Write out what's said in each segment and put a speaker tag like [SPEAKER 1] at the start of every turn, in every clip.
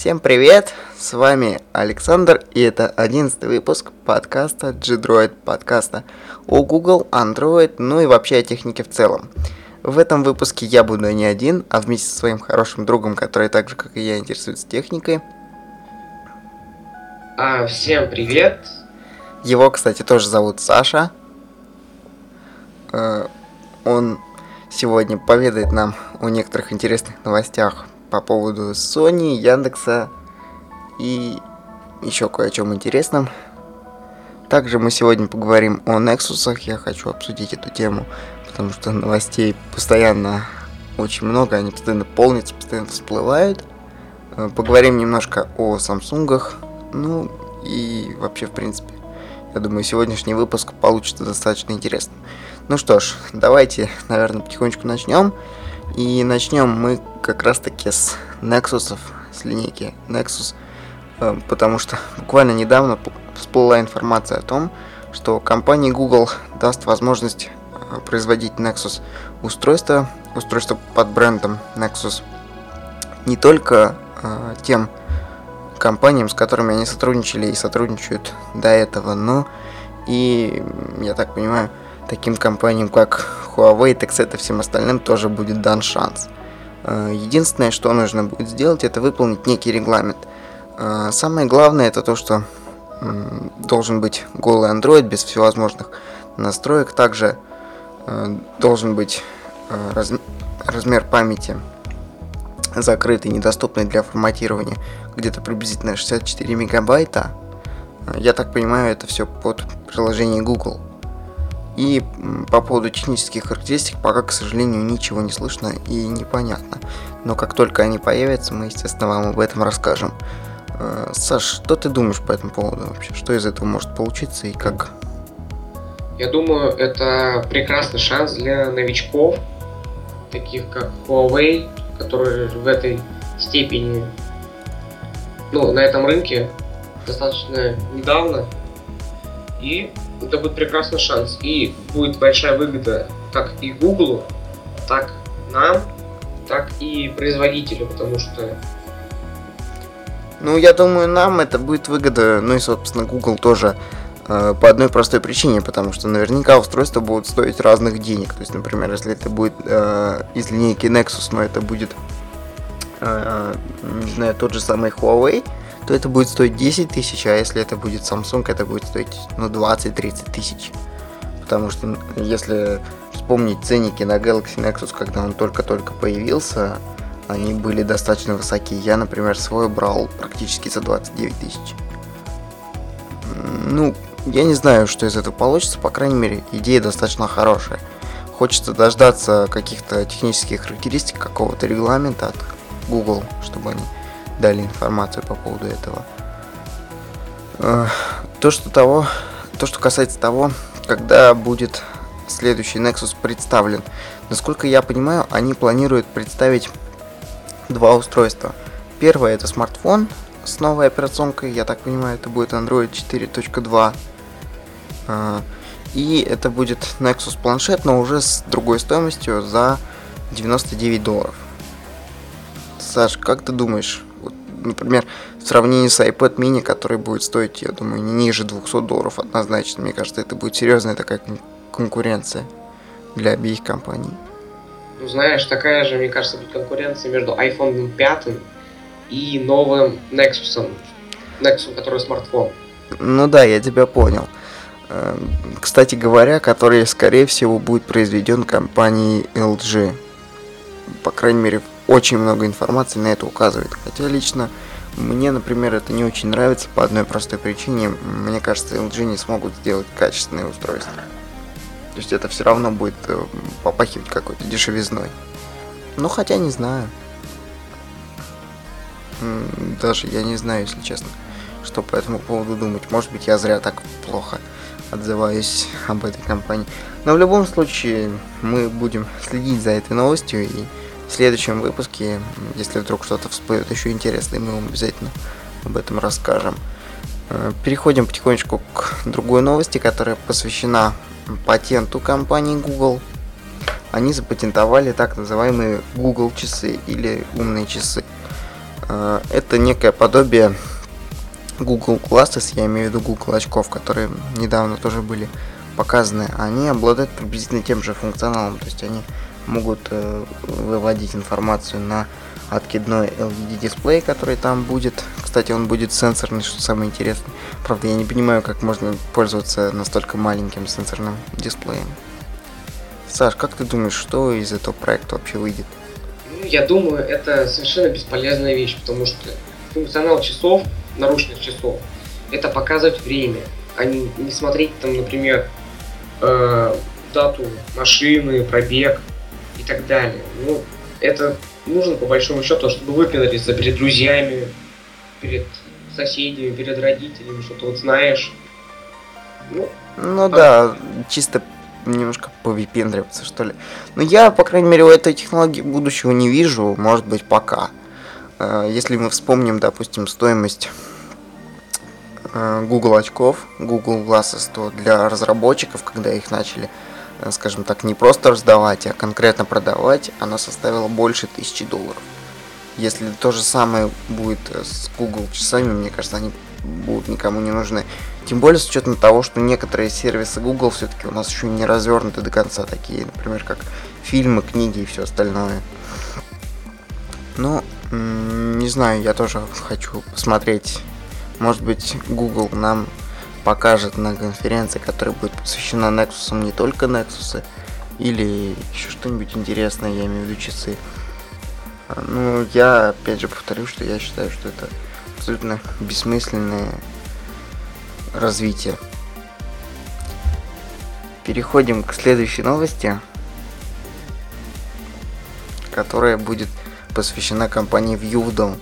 [SPEAKER 1] Всем привет! С вами Александр, и это одиннадцатый выпуск подкаста G-Droid подкаста о Google, Android, ну и вообще о технике в целом. В этом выпуске я буду не один, а вместе со своим хорошим другом, который так же, как и я, интересуется техникой.
[SPEAKER 2] А, всем привет!
[SPEAKER 1] Его, кстати, тоже зовут Саша. Э, он сегодня поведает нам о некоторых интересных новостях по поводу Sony, Яндекса и еще кое о чем интересном. Также мы сегодня поговорим о Nexus. Я хочу обсудить эту тему, потому что новостей постоянно очень много, они постоянно полнятся, постоянно всплывают. Э, поговорим немножко о Samsung, ну и вообще, в принципе, я думаю, сегодняшний выпуск получится достаточно интересным. Ну что ж, давайте, наверное, потихонечку начнем. И начнем мы как раз таки с Nexus, с линейки Nexus, э, потому что буквально недавно всплыла информация о том, что компания Google даст возможность э, производить Nexus устройства, устройства под брендом Nexus, не только э, тем компаниям, с которыми они сотрудничали и сотрудничают до этого, но и, я так понимаю, таким компаниям, как Huawei, Texet и всем остальным тоже будет дан шанс. Э, единственное, что нужно будет сделать, это выполнить некий регламент. Э, самое главное это то, что должен быть голый Android без всевозможных настроек. Также э, должен быть размер памяти закрытый, недоступный для форматирования, где-то приблизительно 64 мегабайта. Я так понимаю, это все под приложение Google. И по поводу технических характеристик пока, к сожалению, ничего не слышно и непонятно. Но как только они появятся, мы, естественно, вам об этом расскажем. Э, Саш, что ты думаешь по этому поводу вообще? Что из этого может получиться и как?
[SPEAKER 2] Я думаю, это прекрасный шанс для новичков, таких как Huawei, которые в этой степени, ну, на этом рынке достаточно недавно. И это будет прекрасный шанс. И будет большая выгода как и Google, так нам, так и производителю, потому что
[SPEAKER 1] ну, я думаю, нам это будет выгода, ну и, собственно, Google тоже э, по одной простой причине, потому что наверняка устройства будут стоить разных денег. То есть, например, если это будет э, из линейки Nexus, но это будет, э, не знаю, тот же самый Huawei, то это будет стоить 10 тысяч, а если это будет Samsung, это будет стоить ну, 20-30 тысяч. Потому что если вспомнить ценники на Galaxy Nexus, когда он только-только появился, они были достаточно высокие. Я, например, свой брал практически за 29 тысяч. Ну, я не знаю, что из этого получится, по крайней мере, идея достаточно хорошая. Хочется дождаться каких-то технических характеристик, какого-то регламента от Google, чтобы они дали информацию по поводу этого. Э, то, что того, то, что касается того, когда будет следующий Nexus представлен. Насколько я понимаю, они планируют представить два устройства. Первое это смартфон с новой операционкой, я так понимаю, это будет Android 4.2. Э, и это будет Nexus планшет, но уже с другой стоимостью за 99 долларов. Саш, как ты думаешь, например, в сравнении с iPad mini, который будет стоить, я думаю, не ниже 200 долларов однозначно. Мне кажется, это будет серьезная такая конкуренция для обеих компаний.
[SPEAKER 2] Ну, знаешь, такая же, мне кажется, будет конкуренция между iPhone 5 и новым Nexus. Nexus, который смартфон.
[SPEAKER 1] Ну да, я тебя понял. Эм, кстати говоря, который, скорее всего, будет произведен компанией LG. По крайней мере, очень много информации на это указывает. Хотя лично мне, например, это не очень нравится по одной простой причине. Мне кажется, LG не смогут сделать качественные устройства. То есть это все равно будет э, попахивать какой-то дешевизной. Ну, хотя не знаю. Даже я не знаю, если честно, что по этому поводу думать. Может быть, я зря так плохо отзываюсь об этой компании. Но в любом случае, мы будем следить за этой новостью и в следующем выпуске, если вдруг что-то всплывет еще интересное, мы вам обязательно об этом расскажем. Э, переходим потихонечку к другой новости, которая посвящена патенту компании Google. Они запатентовали так называемые Google часы или умные часы. Э, это некое подобие Google Glasses, я имею в виду Google очков, которые недавно тоже были показаны. Они обладают приблизительно тем же функционалом, то есть они могут э, выводить информацию на откидной LED дисплей, который там будет. Кстати, он будет сенсорный, что самое интересное. Правда, я не понимаю, как можно пользоваться настолько маленьким сенсорным дисплеем. Саш, как ты думаешь, что из этого проекта вообще выйдет?
[SPEAKER 2] Ну, я думаю, это совершенно бесполезная вещь, потому что функционал часов, наручных часов, это показывать время, а не, не смотреть там, например, э, дату машины, пробег так далее. Ну, это нужно по большому счету, чтобы выпендриться перед друзьями, перед соседями, перед родителями, что ты вот знаешь.
[SPEAKER 1] Ну, ну а... да, чисто немножко повипендриваться, что ли. Но я, по крайней мере, у этой технологии будущего не вижу, может быть, пока. Э, если мы вспомним, допустим, стоимость э, Google очков, Google Glasses, то для разработчиков, когда их начали, скажем так, не просто раздавать, а конкретно продавать, она составила больше тысячи долларов. Если то же самое будет с Google часами, мне кажется, они будут никому не нужны. Тем более с учетом того, что некоторые сервисы Google все-таки у нас еще не развернуты до конца, такие, например, как фильмы, книги и все остальное. Ну, не знаю, я тоже хочу посмотреть. Может быть, Google нам покажет на конференции, которая будет посвящена Nexus, не только Nexus, или еще что-нибудь интересное, я имею в виду часы. Ну, я опять же повторю, что я считаю, что это абсолютно бессмысленное развитие. Переходим к следующей новости, которая будет посвящена компании Viewdom.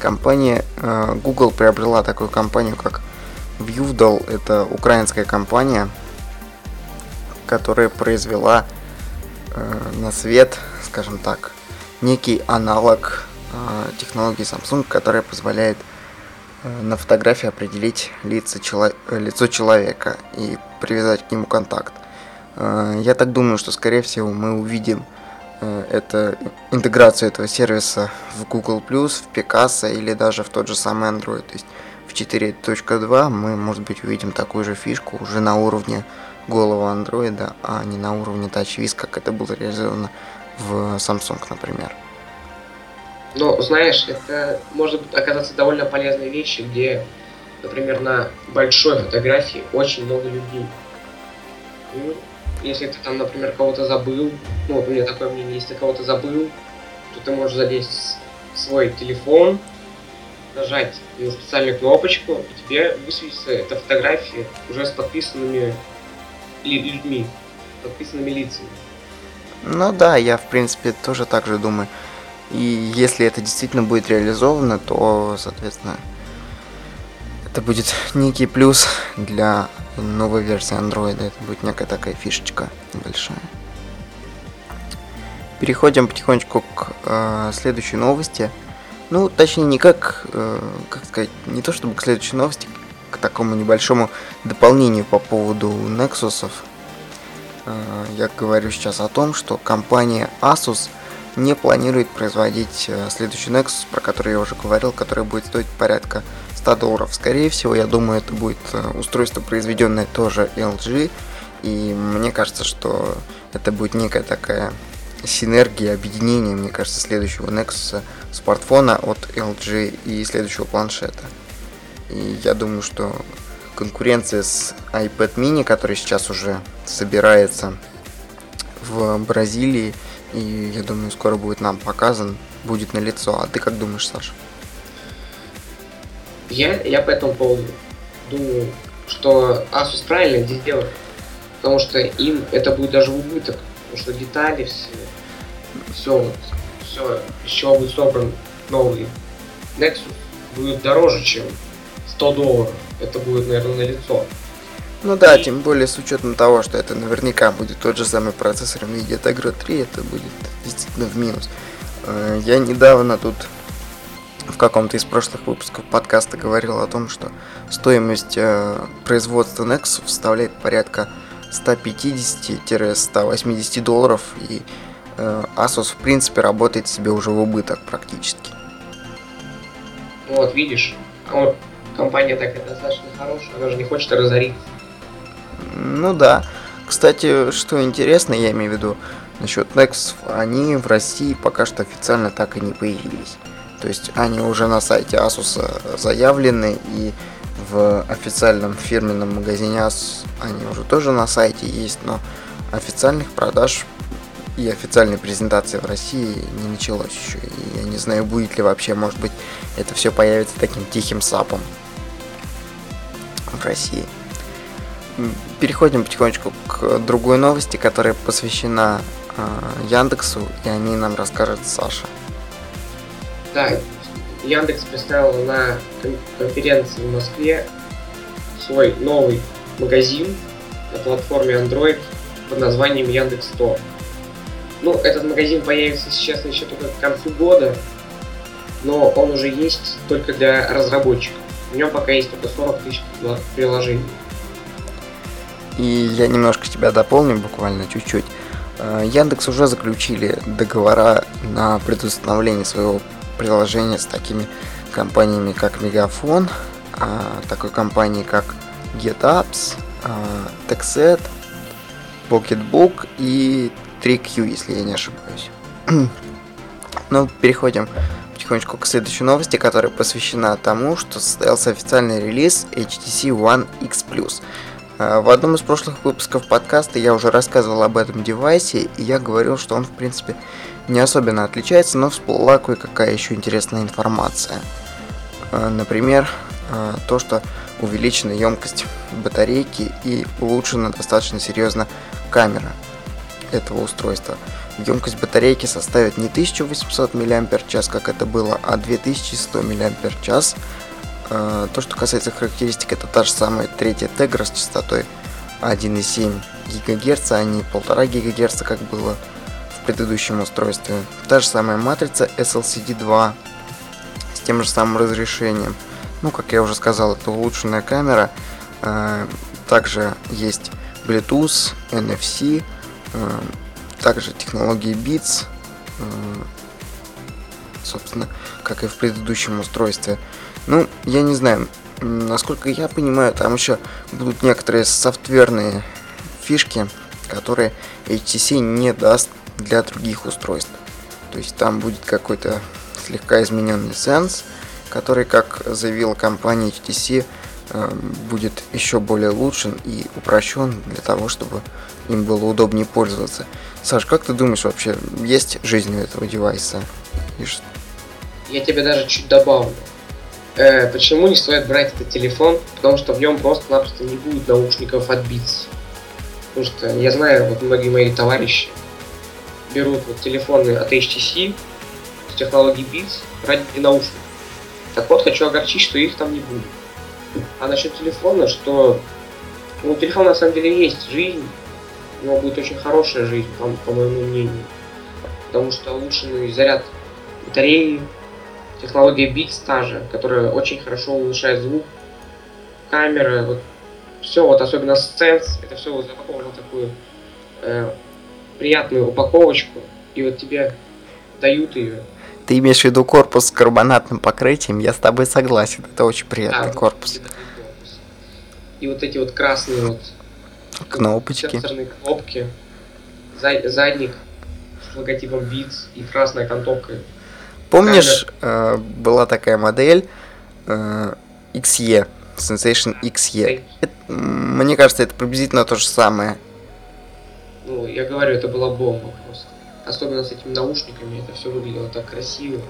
[SPEAKER 1] Компания э, Google приобрела такую компанию, как Viewdal. Это украинская компания, которая произвела э, на свет, скажем так, некий аналог э, технологии Samsung, которая позволяет э, на фотографии определить лицо, чело лицо человека и привязать к нему контакт. Э, я так думаю, что скорее всего мы увидим это интеграцию этого сервиса в Google+, в Picasa или даже в тот же самый Android. То есть 4.2 мы, может быть, увидим такую же фишку уже на уровне голого андроида, а не на уровне TouchWiz, как это было реализовано в Samsung, например.
[SPEAKER 2] Ну, знаешь, это может оказаться довольно полезной вещью, где, например, на большой фотографии очень много людей. Ну, если ты там, например, кого-то забыл, ну, вот у меня такое мнение, если ты кого-то забыл, то ты можешь залезть в свой телефон, нажать на специальную кнопочку, и тебе высветится эта фотография уже с подписанными людьми, подписанными лицами.
[SPEAKER 1] Ну да, я в принципе тоже так же думаю. И если это действительно будет реализовано, то, соответственно, это будет некий плюс для новой версии Android. Это будет некая такая фишечка большая. Переходим потихонечку к э, следующей новости. Ну, точнее, не как, э, как сказать, не то чтобы к следующей новости, к такому небольшому дополнению по поводу Nexus. Э, я говорю сейчас о том, что компания Asus не планирует производить э, следующий Nexus, про который я уже говорил, который будет стоить порядка 100 долларов. Скорее всего, я думаю, это будет э, устройство, произведенное тоже LG, и мне кажется, что это будет некая такая синергия, объединение, мне кажется, следующего Nexus, смартфона от LG и следующего планшета. И я думаю, что конкуренция с iPad mini, который сейчас уже собирается в Бразилии, и я думаю, скоро будет нам показан, будет на лицо. А ты как думаешь, Саша?
[SPEAKER 2] Я, я по этому поводу думаю, что Asus правильно делает, потому что им это будет даже убыток, потому что детали все, все, все еще будет собран новый Nexus будет дороже, чем 100 долларов. Это будет, наверное, на лицо.
[SPEAKER 1] Ну да, тем более с учетом того, что это наверняка будет тот же самый процессор NVIDIA Tegra 3, это будет действительно в минус. Э, я недавно тут в каком-то из прошлых выпусков подкаста говорил о том, что стоимость э, производства Nexus составляет порядка 150-180 долларов, и э, Asus в принципе работает себе уже в убыток практически.
[SPEAKER 2] Вот, видишь, компания такая достаточно хорошая, она же не хочет разориться.
[SPEAKER 1] Ну да. Кстати, что интересно, я имею в виду насчет Nexus, они в России пока что официально так и не появились. То есть они уже на сайте Asus заявлены и в официальном фирменном магазине Asus они уже тоже на сайте есть, но официальных продаж и официальной презентации в России не началось еще. И я не знаю, будет ли вообще, может быть, это все появится таким тихим сапом в России. Переходим потихонечку к другой новости, которая посвящена э, Яндексу, и о ней нам расскажет Саша.
[SPEAKER 2] Да, Яндекс представил на конференции в Москве свой новый магазин на платформе Android под названием Яндекс Store. Ну, этот магазин появится сейчас еще только к концу года, но он уже есть только для разработчиков. В нем пока есть только 40 тысяч приложений.
[SPEAKER 1] И я немножко тебя дополню, буквально чуть-чуть. Э, Яндекс уже заключили договора на предустановление своего приложения с такими компаниями, как Мегафон, а, такой компанией, как GetApps, TechSet, Pocketbook и 3Q, если я не ошибаюсь. ну, переходим потихонечку к следующей новости, которая посвящена тому, что состоялся официальный релиз HTC One X. А, в одном из прошлых выпусков подкаста я уже рассказывал об этом девайсе, и я говорил, что он, в принципе, не особенно отличается, но всплыла кое-какая еще интересная информация. А, например, а, то, что увеличена емкость батарейки и улучшена достаточно серьезно камера этого устройства. Емкость батарейки составит не 1800 мАч, как это было, а 2100 мАч. А, то, что касается характеристик, это та же самая третья Tegra с частотой 1,7 ГГц, а не 1,5 ГГц, как было предыдущем устройстве. Та же самая матрица SLCD2 с тем же самым разрешением. Ну, как я уже сказал, это улучшенная камера. А, также есть Bluetooth, NFC, а, также технологии Beats, собственно, как и в предыдущем устройстве. Ну, я не знаю, насколько я понимаю, там еще будут некоторые софтверные фишки, которые HTC не даст для других устройств. То есть там будет какой-то слегка измененный сенс, который, как заявила компания HTC, э, будет еще более улучшен и упрощен для того, чтобы им было удобнее пользоваться. Саш, как ты думаешь вообще, есть жизнь у этого девайса?
[SPEAKER 2] Я тебе даже чуть добавлю э, почему не стоит брать этот телефон, потому что в нем просто-напросто не будет наушников от Beats. Потому что я знаю, вот многие мои товарищи берут вот телефоны от HTC с технологией Beats ради наушников. Так вот, хочу огорчить, что их там не будет. А насчет телефона, что ну, у телефона на самом деле есть жизнь, у него будет очень хорошая жизнь, по, по моему мнению. Потому что улучшенный заряд батареи, технология Beats та же, которая очень хорошо улучшает звук, камера, вот все, вот особенно Sense, это все вот запаковано такую э, приятную упаковочку, и вот тебе дают ее.
[SPEAKER 1] Ты имеешь в виду корпус с карбонатным покрытием? Я с тобой согласен, это очень приятный да, корпус.
[SPEAKER 2] И вот эти вот красные вот
[SPEAKER 1] кнопочки,
[SPEAKER 2] кнопки, задник с логотипом Beats и красная окантовка
[SPEAKER 1] Помнишь, э, была такая модель э, XE, Sensation XE? Это, мне кажется, это приблизительно то же самое.
[SPEAKER 2] Ну, я говорю, это была бомба просто. Особенно с этими наушниками, это все выглядело так красиво.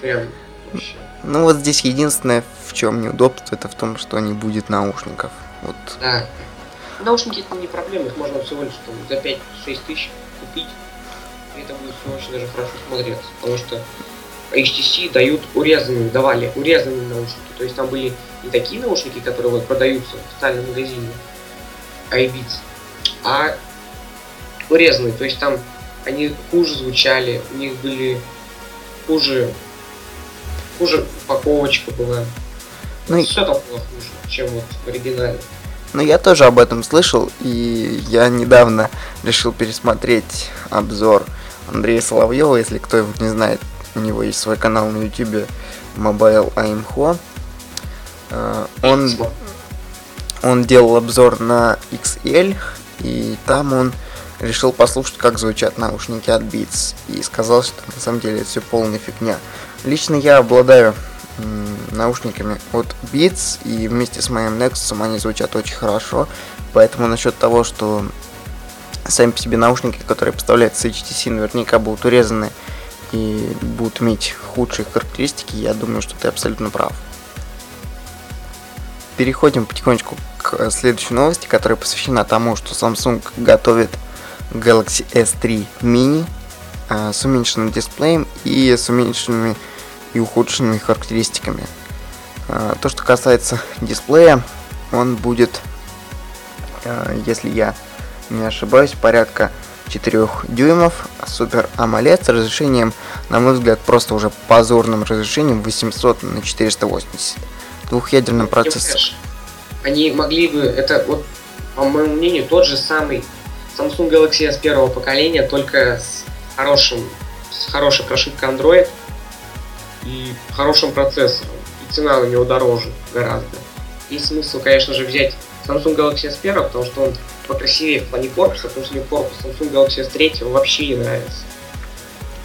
[SPEAKER 2] Прям вообще.
[SPEAKER 1] Ну вот здесь единственное, в чем неудобство, это в том, что не будет наушников. Вот.
[SPEAKER 2] Да. Наушники это не проблема, их можно всего лишь там, за 5-6 тысяч купить. И это будет все очень даже хорошо смотреться. Потому что HTC дают урезанные, давали урезанные наушники. То есть там были не такие наушники, которые вот продаются в официальном магазине iBeats, а урезанные. То есть там они хуже звучали, у них были хуже, хуже упаковочка была. Ну, Все там было хуже, чем вот в оригинале.
[SPEAKER 1] Ну, я тоже об этом слышал, и я недавно решил пересмотреть обзор Андрея Соловьева, если кто его не знает у него есть свой канал на YouTube Mobile AIMHO. Он, он делал обзор на XL, и там он решил послушать, как звучат наушники от Beats, и сказал, что на самом деле это все полная фигня. Лично я обладаю наушниками от Beats, и вместе с моим Nexus они звучат очень хорошо, поэтому насчет того, что сами по себе наушники, которые поставляют с HTC, наверняка будут урезаны и будут иметь худшие характеристики, я думаю, что ты абсолютно прав. Переходим потихонечку к следующей новости, которая посвящена тому, что Samsung готовит Galaxy S3 Mini э, с уменьшенным дисплеем и с уменьшенными и ухудшенными характеристиками. Э, то, что касается дисплея, он будет, э, если я не ошибаюсь, порядка 4 дюймов, Супер AMOLED с разрешением, на мой взгляд, просто уже позорным разрешением 800 на 480. Двухъядерный процессор.
[SPEAKER 2] Они могли бы, это вот, по моему мнению, тот же самый Samsung Galaxy S первого поколения, только с хорошим, с хорошей прошивкой Android и хорошим процессором. И цена у него дороже гораздо. Есть смысл, конечно же, взять Samsung Galaxy S 1, потому что он покрасивее в плане корпуса, потому что мне корпус Samsung Galaxy S 3 вообще не нравится.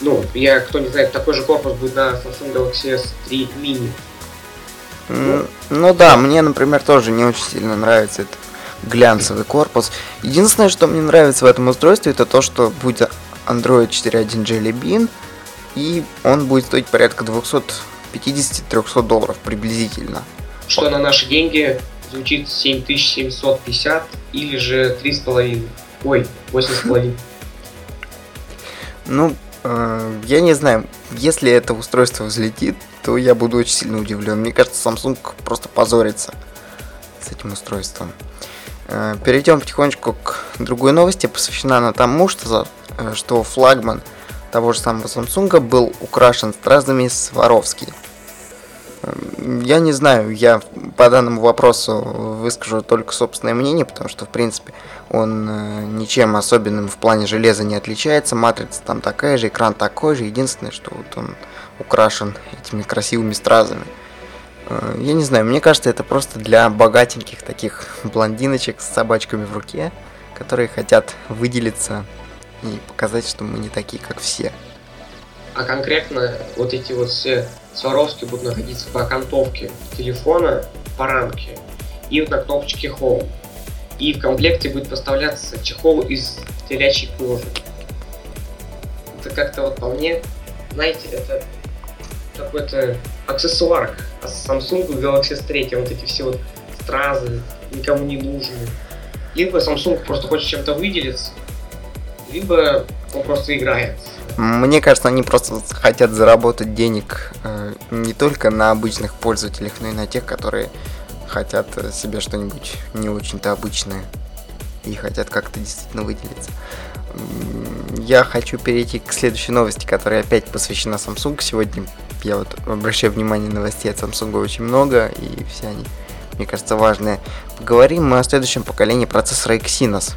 [SPEAKER 2] Ну, я, кто не знает, такой же корпус будет на Samsung Galaxy S3 Mini.
[SPEAKER 1] Ну, ну да, мне, например, тоже не очень сильно нравится этот глянцевый корпус. Единственное, что мне нравится в этом устройстве, это то, что будет Android 4.1 Jelly Bean, и он будет стоить порядка 250-300 долларов приблизительно.
[SPEAKER 2] Что на наши деньги звучит 7750 или же 3,5. Ой, 8,5.
[SPEAKER 1] Ну, э, я не знаю, если это устройство взлетит, то я буду очень сильно удивлен. Мне кажется, Samsung просто позорится с этим устройством. Э, перейдем потихонечку к другой новости, посвящена она тому, что, э, что флагман того же самого Samsung был украшен стразами Сваровски. Я не знаю, я по данному вопросу выскажу только собственное мнение, потому что, в принципе, он э, ничем особенным в плане железа не отличается. Матрица там такая же, экран такой же. Единственное, что вот он украшен этими красивыми стразами. Э, я не знаю, мне кажется, это просто для богатеньких таких блондиночек с собачками в руке, которые хотят выделиться и показать, что мы не такие, как все.
[SPEAKER 2] А конкретно вот эти вот все Сваровски будут находиться по окантовке телефона, по рамке и вот на кнопочке Home. И в комплекте будет поставляться чехол из телячьей кожи. Это как-то вот по мне, знаете, это какой-то аксессуар а Samsung Galaxy S3, вот эти все вот стразы никому не нужны. Либо Samsung просто хочет чем-то выделиться, либо он просто играет.
[SPEAKER 1] Мне кажется, они просто хотят заработать денег э, не только на обычных пользователях, но и на тех, которые хотят себе что-нибудь не очень-то обычное и хотят как-то действительно выделиться. Я хочу перейти к следующей новости, которая опять посвящена Samsung. Сегодня я вот обращаю внимание новостей от Samsung очень много, и все они, мне кажется, важные. Поговорим мы о следующем поколении процессора Exynos.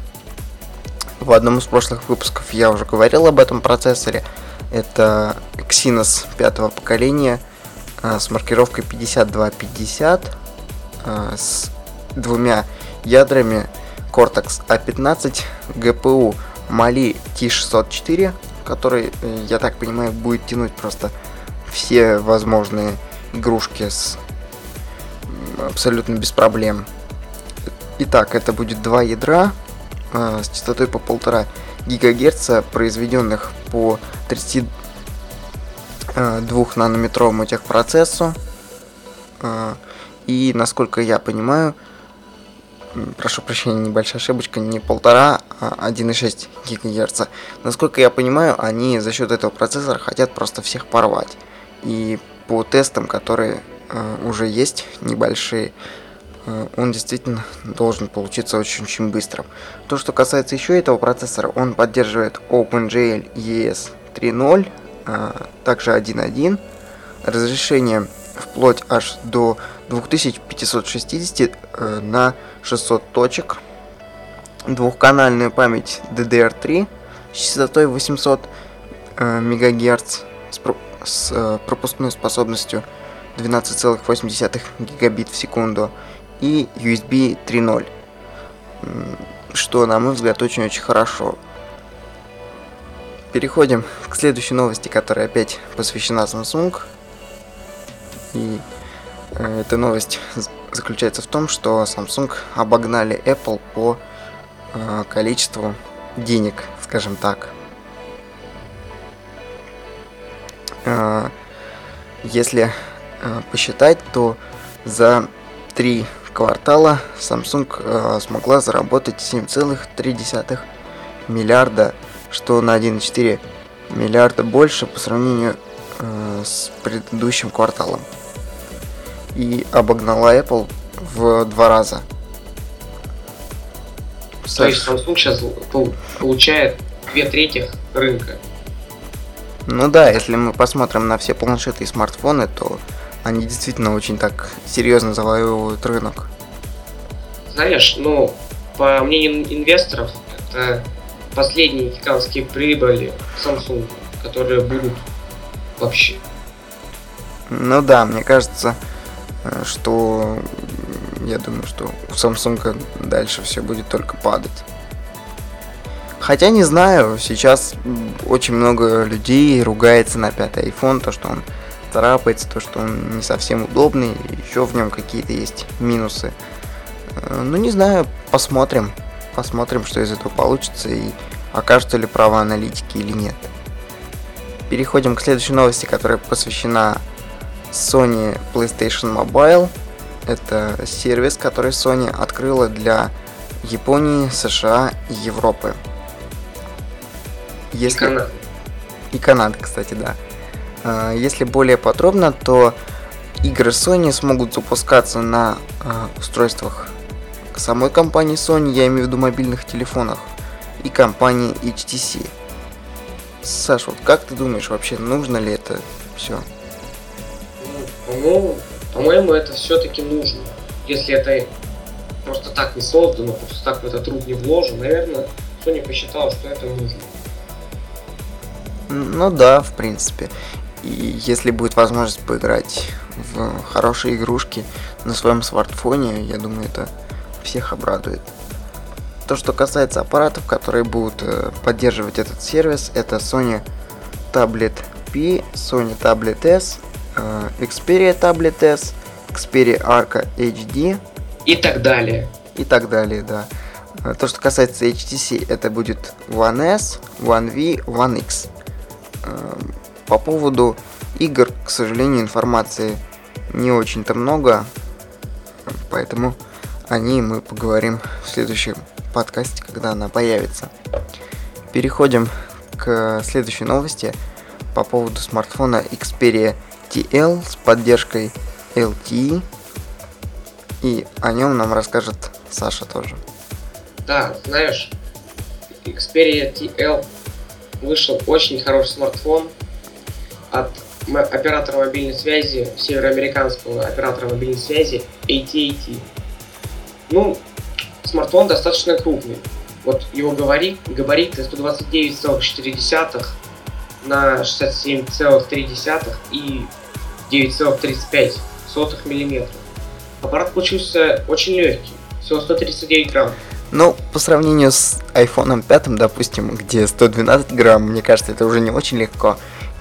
[SPEAKER 1] В одном из прошлых выпусков я уже говорил об этом процессоре. Это Exynos пятого поколения а, с маркировкой 5250 а, с двумя ядрами Cortex A15, GPU Mali T604, который, э, я так понимаю, будет тянуть просто все возможные игрушки с абсолютно без проблем. Итак, это будет два ядра э, с частотой по полтора гигагерца, произведенных по 32 э, нанометровому техпроцессу. Э, и, насколько я понимаю, прошу прощения, небольшая ошибочка, не полтора, а 1,6 гигагерца. Насколько я понимаю, они за счет этого процессора хотят просто всех порвать. И по тестам, которые э, уже есть, небольшие, Э, он действительно должен получиться очень-очень быстрым. То, что касается еще этого процессора, он поддерживает OpenGL ES 3.0, а, также 1.1, разрешение вплоть аж до 2560 э, на 600 точек, двухканальную память DDR3 с частотой 800 МГц с пропускной способностью 12,8 гигабит в секунду и USB 3.0, что, на мой взгляд, очень-очень хорошо. Переходим к следующей новости, которая опять посвящена Samsung. И э, эта новость заключается в том, что Samsung обогнали Apple по э, количеству денег, скажем так. Если э, посчитать, то за три квартала Samsung э, смогла заработать 7,3 миллиарда, что на 1,4 миллиарда больше по сравнению с предыдущим кварталом. И обогнала Apple в два раза.
[SPEAKER 2] То есть Samsung сейчас получает две трети рынка.
[SPEAKER 1] Ну да, если мы посмотрим на все планшеты и смартфоны, то они действительно очень так серьезно завоевывают рынок.
[SPEAKER 2] Знаешь, ну, по мнению инвесторов, это последние гигантские прибыли Samsung, которые будут вообще.
[SPEAKER 1] Ну да, мне кажется, э, что я думаю, что у Samsung дальше все будет только падать. Хотя не знаю, сейчас очень много людей ругается на пятый iPhone, то что он царапается, то что он не совсем удобный, еще в нем какие-то есть минусы. Э, ну не знаю, посмотрим. Посмотрим, что из этого получится и окажутся ли правы аналитики или нет. Переходим к следующей новости, которая посвящена Sony PlayStation Mobile. Это сервис, который Sony открыла для Японии, США и Европы.
[SPEAKER 2] Если... И Канады.
[SPEAKER 1] И Канады, кстати, да. А, если более подробно, то игры Sony смогут запускаться на а, устройствах самой компании Sony, я имею в виду мобильных телефонах, и компании HTC. Саш, вот как ты думаешь, вообще нужно ли это все?
[SPEAKER 2] Ну, по-моему, это все-таки нужно. Если это просто так не создано, просто так в этот труд не вложен, наверное, Sony посчитала, что это нужно.
[SPEAKER 1] Ну да, в принципе. И если будет возможность поиграть в хорошие игрушки на своем смартфоне, я думаю, это всех обрадует. То, что касается аппаратов, которые будут э, поддерживать этот сервис, это Sony Tablet P, Sony Tablet S, э, Xperia Tablet S, Xperia Arca HD
[SPEAKER 2] и так далее.
[SPEAKER 1] И так далее, да. Э, то, что касается HTC, это будет One S, One V, One X. Эм, по поводу игр, к сожалению, информации не очень-то много, поэтому о ней мы поговорим в следующем подкасте, когда она появится. Переходим к следующей новости по поводу смартфона Xperia TL с поддержкой LTE. И о нем нам расскажет Саша тоже.
[SPEAKER 2] Да, знаешь, Xperia TL вышел очень хороший смартфон от оператора мобильной связи, североамериканского оператора мобильной связи AT&T. Ну, смартфон достаточно крупный. Вот его габарит, габариты 129,4 на 67,3 и 9,35 мм. Аппарат получился очень легкий, всего 139 грамм.
[SPEAKER 1] Ну, по сравнению с iPhone 5, допустим, где 112 грамм, мне кажется, это уже не очень легко.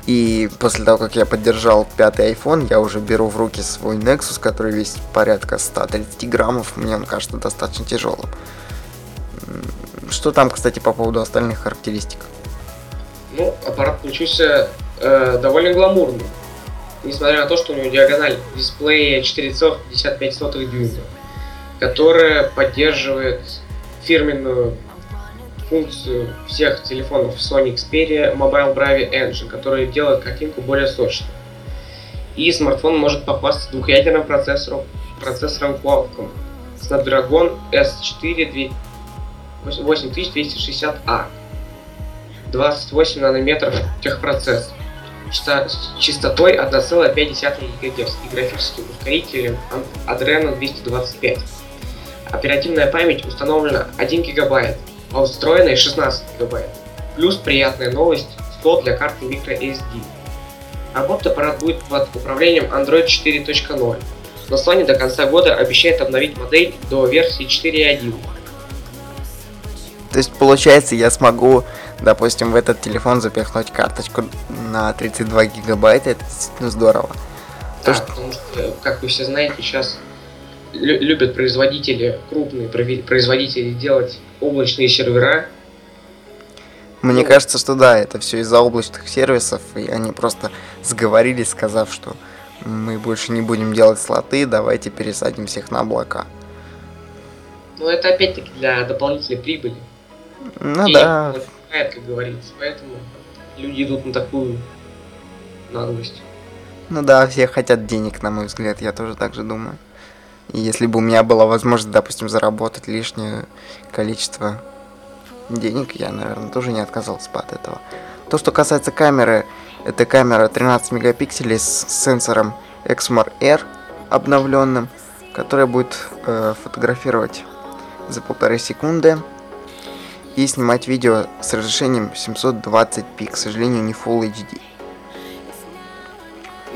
[SPEAKER 1] И после того, как я поддержал пятый iPhone, я уже беру в руки свой Nexus, который весит порядка 130 граммов. Мне он кажется достаточно тяжелым. Что там, кстати, по поводу остальных характеристик?
[SPEAKER 2] Ну, аппарат получился э, довольно гламурным. Несмотря на то, что у него диагональ дисплея 4,55 дюйма, которая поддерживает фирменную функцию всех телефонов Sony Xperia Mobile Bravi Engine, который делает картинку более сочной. И смартфон может попасть двухъядерным процессором, процессором Qualcomm Snapdragon S4 8260A 28 нанометров техпроцессор с частотой 1,5 ГГц и графическим ускорителем Adreno 225. Оперативная память установлена 1 гигабайт, а устроенная 16 гигабайт. Плюс приятная новость, слот для карты microSD. Работать аппарат будет под управлением Android 4.0. Но Sony до конца года обещает обновить модель до версии 4.1.
[SPEAKER 1] То есть, получается, я смогу, допустим, в этот телефон запихнуть карточку на 32 гигабайта, это действительно здорово.
[SPEAKER 2] Да, То, что... потому что, как вы все знаете, сейчас любят производители, крупные производители делать облачные сервера.
[SPEAKER 1] Мне ну, кажется, что да, это все из-за облачных сервисов, и они просто сговорились, сказав, что мы больше не будем делать слоты, давайте пересадим всех на облака.
[SPEAKER 2] Ну, это опять-таки для дополнительной прибыли.
[SPEAKER 1] Ну и да.
[SPEAKER 2] как говорится, поэтому люди идут на такую наглость.
[SPEAKER 1] Ну да, все хотят денег, на мой взгляд, я тоже так же думаю. И если бы у меня была возможность, допустим, заработать лишнее количество денег, я, наверное, тоже не отказался бы от этого. То, что касается камеры, это камера 13 мегапикселей с сенсором Exmor R обновленным, которая будет э, фотографировать за полторы секунды и снимать видео с разрешением 720p, к сожалению, не Full HD.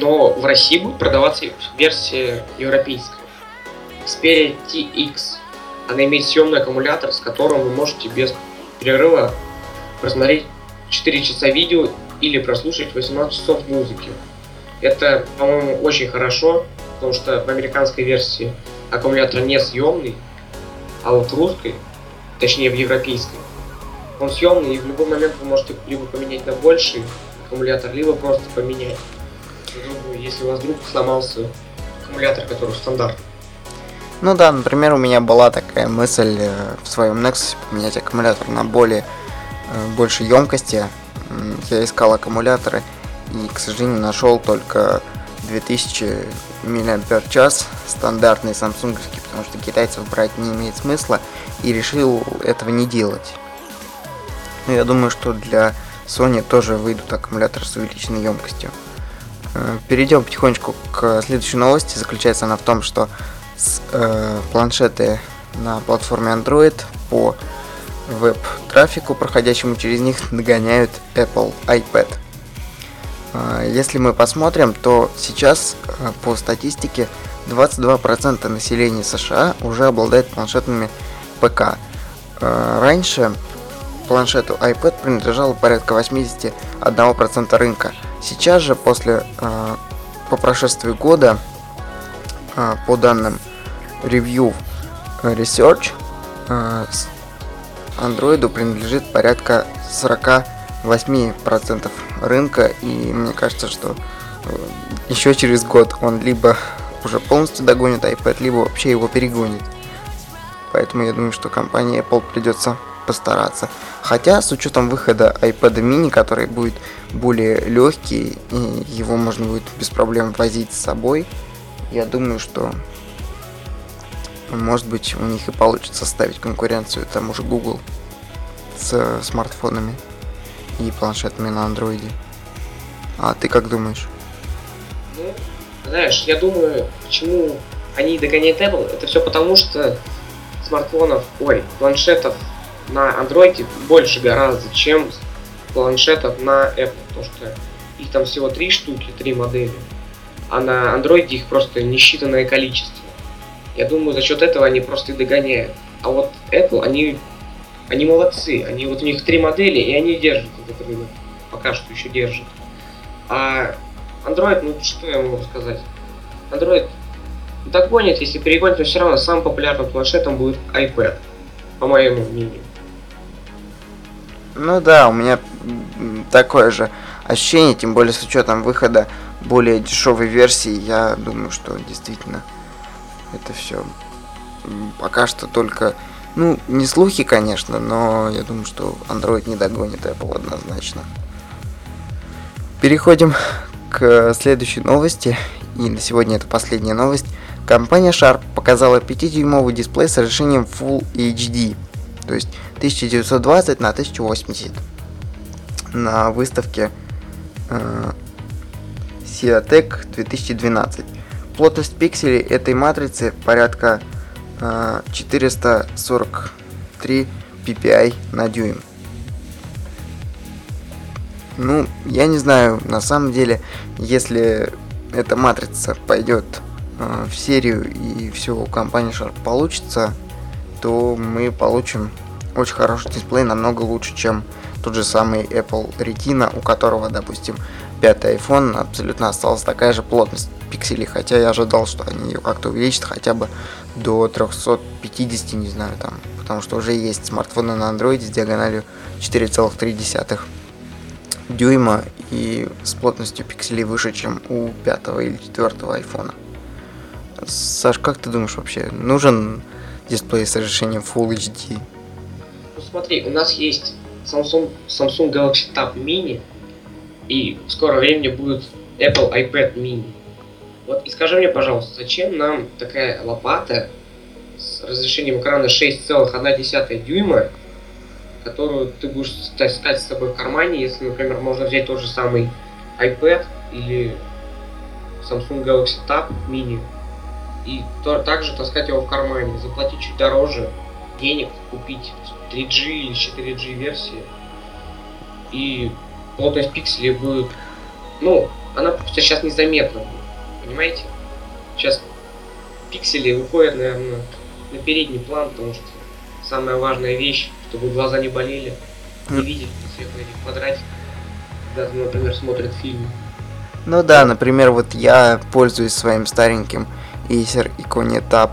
[SPEAKER 2] Но в России будет продаваться версия европейская. Xperia TX. Она имеет съемный аккумулятор, с которым вы можете без перерыва просмотреть 4 часа видео или прослушать 18 часов музыки. Это, по-моему, очень хорошо, потому что в американской версии аккумулятор не съемный, а вот в русской, точнее в европейской, он съемный, и в любой момент вы можете либо поменять на больший аккумулятор, либо просто поменять. Если у вас вдруг сломался аккумулятор, который стандартный.
[SPEAKER 1] Ну да, например, у меня была такая мысль э, в своем Nexus поменять аккумулятор на более э, больше емкости. Я искал аккумуляторы и, к сожалению, нашел только 2000 мАч стандартный самсунговский, потому что китайцев брать не имеет смысла и решил этого не делать. Но я думаю, что для Sony тоже выйдут аккумуляторы с увеличенной емкостью. Э, перейдем потихонечку к следующей новости. Заключается она в том, что с, э, планшеты на платформе Android по веб-трафику, проходящему через них, догоняют Apple iPad. Э, если мы посмотрим, то сейчас э, по статистике 22% населения США уже обладает планшетными ПК. Э, раньше планшету iPad принадлежало порядка 81% рынка. Сейчас же, после, по прошествии года, по данным Review Research э, Android принадлежит порядка 48% рынка, и мне кажется, что э, еще через год он либо уже полностью догонит iPad, либо вообще его перегонит. Поэтому я думаю, что компании Apple придется постараться. Хотя с учетом выхода iPad mini, который будет более легкий, и его можно будет без проблем возить с собой, я думаю, что может быть, у них и получится ставить конкуренцию тому же Google с смартфонами и планшетами на андроиде. А ты как думаешь?
[SPEAKER 2] Ну, знаешь, я думаю, почему они догоняют Apple, это все потому, что смартфонов, ой, планшетов на андроиде больше гораздо, чем планшетов на Apple, потому что их там всего три штуки, три модели, а на андроиде их просто несчитанное количество. Я думаю, за счет этого они просто и догоняют. А вот Apple, они, они молодцы. Они вот у них три модели, и они держат этот рынок. Пока что еще держат. А Android, ну что я могу сказать? Android догонит, если перегонит, но все равно самым популярным планшетом будет iPad, по моему мнению.
[SPEAKER 1] Ну да, у меня такое же ощущение, тем более с учетом выхода более дешевой версии, я думаю, что действительно это все пока что только, ну, не слухи, конечно, но я думаю, что Android не догонит Apple однозначно. Переходим к следующей новости. И на сегодня это последняя новость. Компания Sharp показала 5-дюймовый дисплей с разрешением Full HD, то есть 1920 на 1080 на выставке Ciatec 2012. Плотность пикселей этой матрицы порядка э, 443 ppi на дюйм. Ну, я не знаю, на самом деле, если эта матрица пойдет э, в серию и все у компании Sharp получится, то мы получим очень хороший дисплей, намного лучше, чем тот же самый Apple Retina, у которого, допустим, пятый iPhone абсолютно осталась такая же плотность пикселей, хотя я ожидал, что они ее как-то увеличат хотя бы до 350, не знаю, там, потому что уже есть смартфоны на Android с диагональю 4,3 дюйма и с плотностью пикселей выше, чем у пятого или четвертого айфона. Саш, как ты думаешь вообще, нужен дисплей с разрешением Full HD?
[SPEAKER 2] Ну смотри, у нас есть Samsung, Samsung Galaxy Tab Mini, и в скором времени будет Apple iPad Mini. Вот и скажи мне, пожалуйста, зачем нам такая лопата с разрешением экрана 6,1 дюйма, которую ты будешь таскать с собой в кармане, если, например, можно взять тот же самый iPad или Samsung Galaxy Tab Mini и то, также таскать его в кармане, заплатить чуть дороже денег, купить 3G или 4G версии и плотность пикселей будет, ну, она сейчас незаметна понимаете? Сейчас пиксели выходят, наверное, на передний план, потому что самая важная вещь, чтобы глаза не болели, не видеть всех этих квадратиков, когда, например, смотрит фильм.
[SPEAKER 1] Ну да, например, вот я пользуюсь своим стареньким Acer Iconic Tab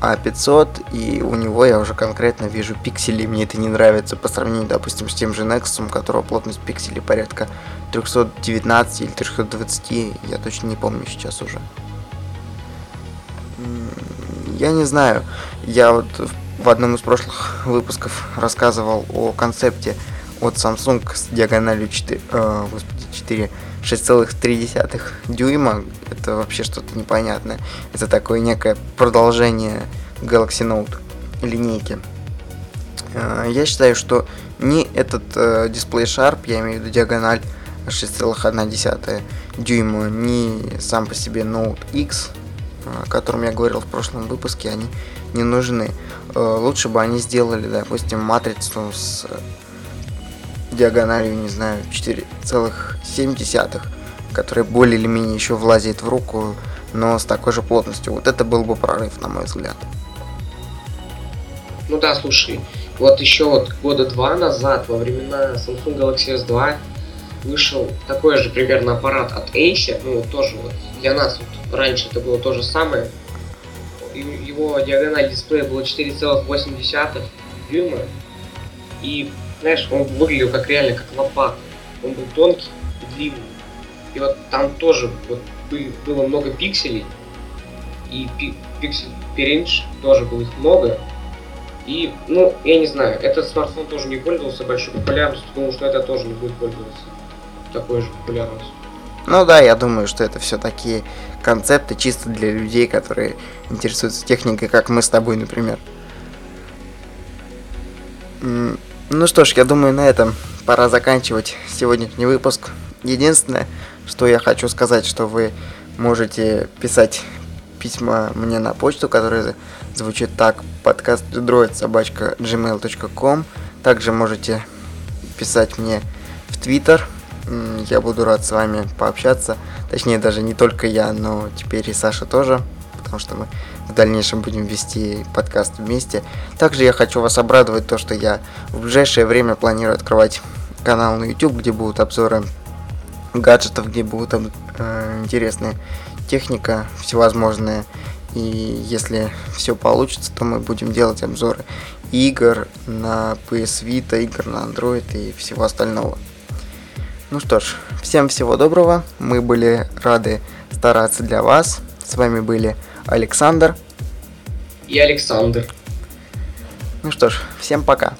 [SPEAKER 1] A500, и у него я уже конкретно вижу пиксели, мне это не нравится по сравнению, допустим, с тем же Nexus, у которого плотность пикселей порядка 319 или 320, я точно не помню сейчас уже. Я не знаю, я вот в одном из прошлых выпусков рассказывал о концепте от Samsung с диагональю 4, э, господи, 4 6,3 дюйма. Это вообще что-то непонятное. Это такое некое продолжение Galaxy Note линейки. Э, я считаю, что ни этот э, дисплей Sharp, я имею в виду диагональ 6,1 дюйма, ни сам по себе Note X, о котором я говорил в прошлом выпуске, они не нужны. Э, лучше бы они сделали, допустим, матрицу с диагональю, не знаю, 4,7, которая более или менее еще влазит в руку, но с такой же плотностью. Вот это был бы прорыв, на мой взгляд.
[SPEAKER 2] Ну да, слушай, вот еще вот года два назад, во времена Samsung Galaxy S2, вышел такой же примерно аппарат от Acer, ну тоже вот для нас вот раньше это было то же самое. Его диагональ дисплея было 4,8 дюйма, и знаешь, он выглядел как реально как лопата. Он был тонкий и длинный. И вот там тоже вот были, было много пикселей. И пи пиксель per тоже было их много. И, ну, я не знаю, этот смартфон тоже не пользовался большой популярностью, потому что это тоже не будет пользоваться такой же популярностью.
[SPEAKER 1] Ну да, я думаю, что это все такие концепты чисто для людей, которые интересуются техникой, как мы с тобой, например. Ну что ж, я думаю, на этом пора заканчивать сегодняшний выпуск. Единственное, что я хочу сказать, что вы можете писать письма мне на почту, которая звучит так, подкаст droid собачка gmail.com. Также можете писать мне в Твиттер. Я буду рад с вами пообщаться. Точнее, даже не только я, но теперь и Саша тоже, потому что мы в дальнейшем будем вести подкаст вместе. Также я хочу вас обрадовать то, что я в ближайшее время планирую открывать канал на YouTube, где будут обзоры гаджетов, где будут э, интересная техника всевозможная. И если все получится, то мы будем делать обзоры игр на PS Vita, игр на Android и всего остального. Ну что ж, всем всего доброго. Мы были рады стараться для вас. С вами были Александр
[SPEAKER 2] и Александр.
[SPEAKER 1] Ну что ж, всем пока.